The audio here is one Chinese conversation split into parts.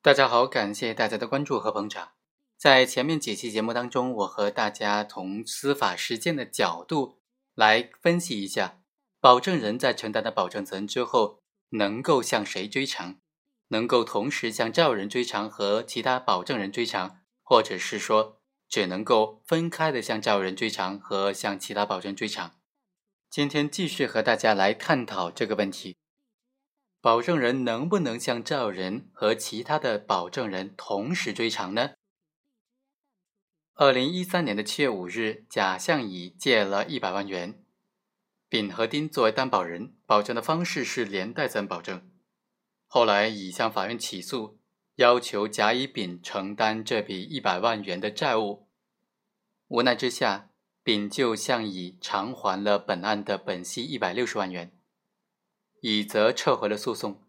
大家好，感谢大家的关注和捧场。在前面几期节目当中，我和大家从司法实践的角度来分析一下，保证人在承担了保证责任之后，能够向谁追偿，能够同时向债务人追偿和其他保证人追偿，或者是说只能够分开的向债务人追偿和向其他保证人追偿。今天继续和大家来探讨这个问题。保证人能不能向债务人和其他的保证人同时追偿呢？二零一三年的七月五日，甲向乙借了一百万元，丙和丁作为担保人，保证的方式是连带责任保证。后来乙向法院起诉，要求甲、乙、丙承担这笔一百万元的债务。无奈之下，丙就向乙偿还了本案的本息一百六十万元。乙则撤回了诉讼，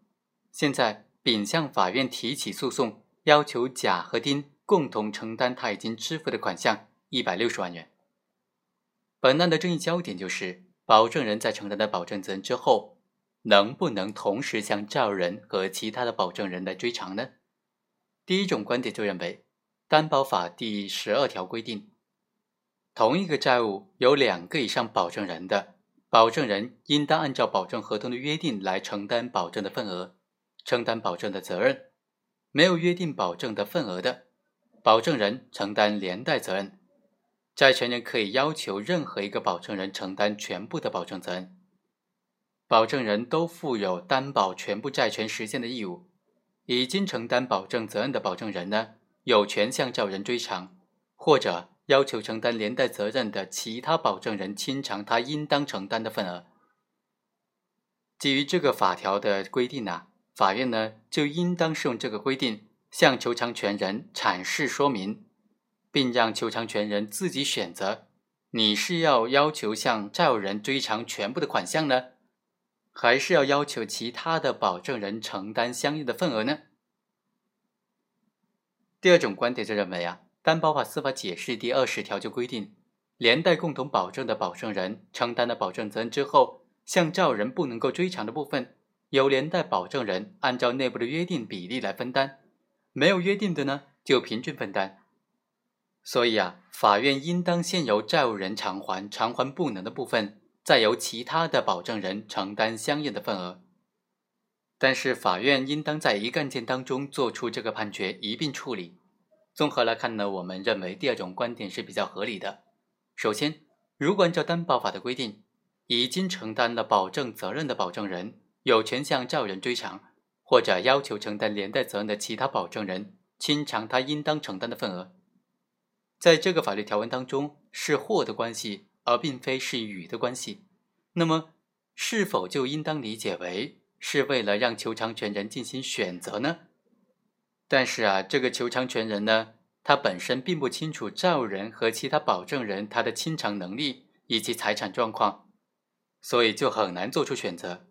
现在丙向法院提起诉讼，要求甲和丁共同承担他已经支付的款项一百六十万元。本案的争议焦点就是，保证人在承担了保证责任之后，能不能同时向债务人和其他的保证人来追偿呢？第一种观点就认为，担保法第十二条规定，同一个债务有两个以上保证人的。保证人应当按照保证合同的约定来承担保证的份额，承担保证的责任。没有约定保证的份额的，保证人承担连带责任。债权人可以要求任何一个保证人承担全部的保证责任。保证人都负有担保全部债权实现的义务。已经承担保证责任的保证人呢，有权向债务人追偿，或者。要求承担连带责任的其他保证人清偿他应当承担的份额。基于这个法条的规定呢，法院呢就应当适用这个规定，向求偿权人阐释说明，并让求偿权人自己选择：你是要要求向债务人追偿全部的款项呢，还是要要求其他的保证人承担相应的份额呢？第二种观点就认为啊。担保法司法解释第二十条就规定，连带共同保证的保证人承担了保证责任之后，向债务人不能够追偿的部分，由连带保证人按照内部的约定比例来分担；没有约定的呢，就平均分担。所以啊，法院应当先由债务人偿还，偿还不能的部分，再由其他的保证人承担相应的份额。但是，法院应当在一个案件当中做出这个判决，一并处理。综合来看呢，我们认为第二种观点是比较合理的。首先，如果按照担保法的规定，已经承担了保证责任的保证人有权向债务人追偿，或者要求承担连带责任的其他保证人清偿他应当承担的份额。在这个法律条文当中，是或的关系，而并非是与的关系。那么，是否就应当理解为是为了让求偿权人进行选择呢？但是啊，这个求偿权人呢，他本身并不清楚债务人和其他保证人他的清偿能力以及财产状况，所以就很难做出选择。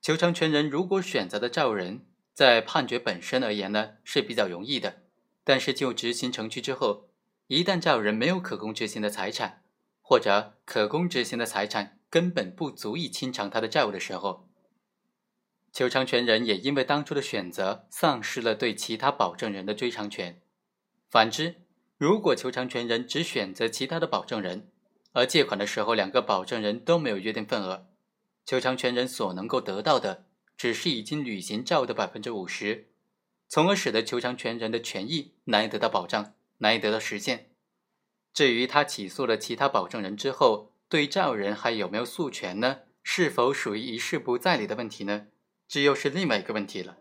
求偿权人如果选择的债务人，在判决本身而言呢是比较容易的，但是就执行程序之后，一旦债务人没有可供执行的财产，或者可供执行的财产根本不足以清偿他的债务的时候，求偿权人也因为当初的选择丧失了对其他保证人的追偿权。反之，如果求偿权人只选择其他的保证人，而借款的时候两个保证人都没有约定份额，求偿权人所能够得到的只是已经履行债务的百分之五十，从而使得求偿权人的权益难以得到保障，难以得到实现。至于他起诉了其他保证人之后，对债务人还有没有诉权呢？是否属于一事不再理的问题呢？这又是另外一个问题了。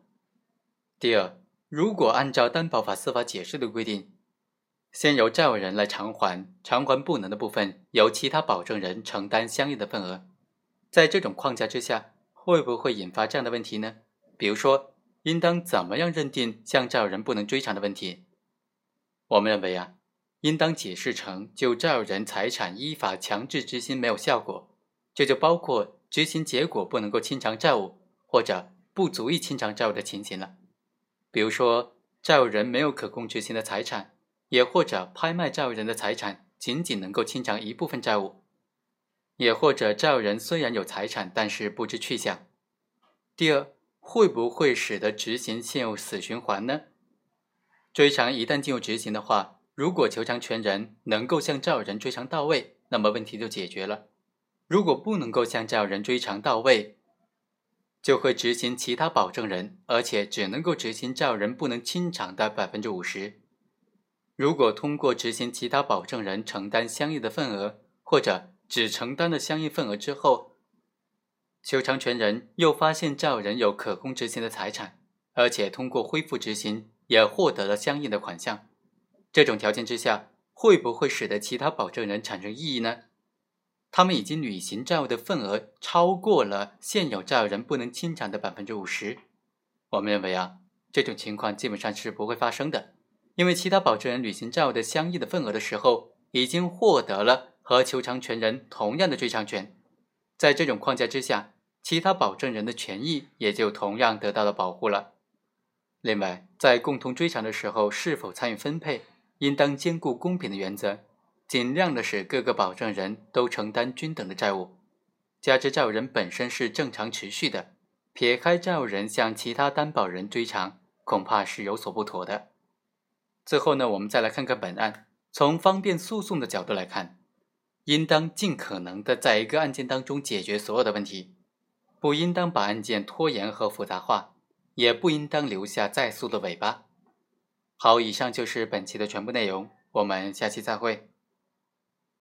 第二，如果按照担保法司法解释的规定，先由债务人来偿还，偿还不能的部分由其他保证人承担相应的份额，在这种框架之下，会不会引发这样的问题呢？比如说，应当怎么样认定向债务人不能追偿的问题？我们认为啊，应当解释成就债务人财产依法强制执行没有效果，这就包括执行结果不能够清偿债务。或者不足以清偿债务的情形了，比如说债务人没有可供执行的财产，也或者拍卖债务人的财产仅仅能够清偿一部分债务，也或者债务人虽然有财产，但是不知去向。第二，会不会使得执行陷入死循环呢？追偿一旦进入执行的话，如果求偿权人能够向债务人追偿到位，那么问题就解决了；如果不能够向债务人追偿到位，就会执行其他保证人，而且只能够执行债务人不能清偿的百分之五十。如果通过执行其他保证人承担相应的份额，或者只承担了相应份额之后，求偿权人又发现债务人有可供执行的财产，而且通过恢复执行也获得了相应的款项，这种条件之下，会不会使得其他保证人产生异议呢？他们已经履行债务的份额超过了现有债务人不能清偿的百分之五十。我们认为啊，这种情况基本上是不会发生的。因为其他保证人履行债务的相应的份额的时候，已经获得了和求偿权人同样的追偿权，在这种框架之下，其他保证人的权益也就同样得到了保护了。另外，在共同追偿的时候，是否参与分配，应当兼顾公平的原则，尽量的使各个保证人都承担均等的债务。加之债务人本身是正常持续的，撇开债务人向其他担保人追偿，恐怕是有所不妥的。最后呢，我们再来看看本案。从方便诉讼的角度来看，应当尽可能的在一个案件当中解决所有的问题，不应当把案件拖延和复杂化，也不应当留下再诉的尾巴。好，以上就是本期的全部内容，我们下期再会。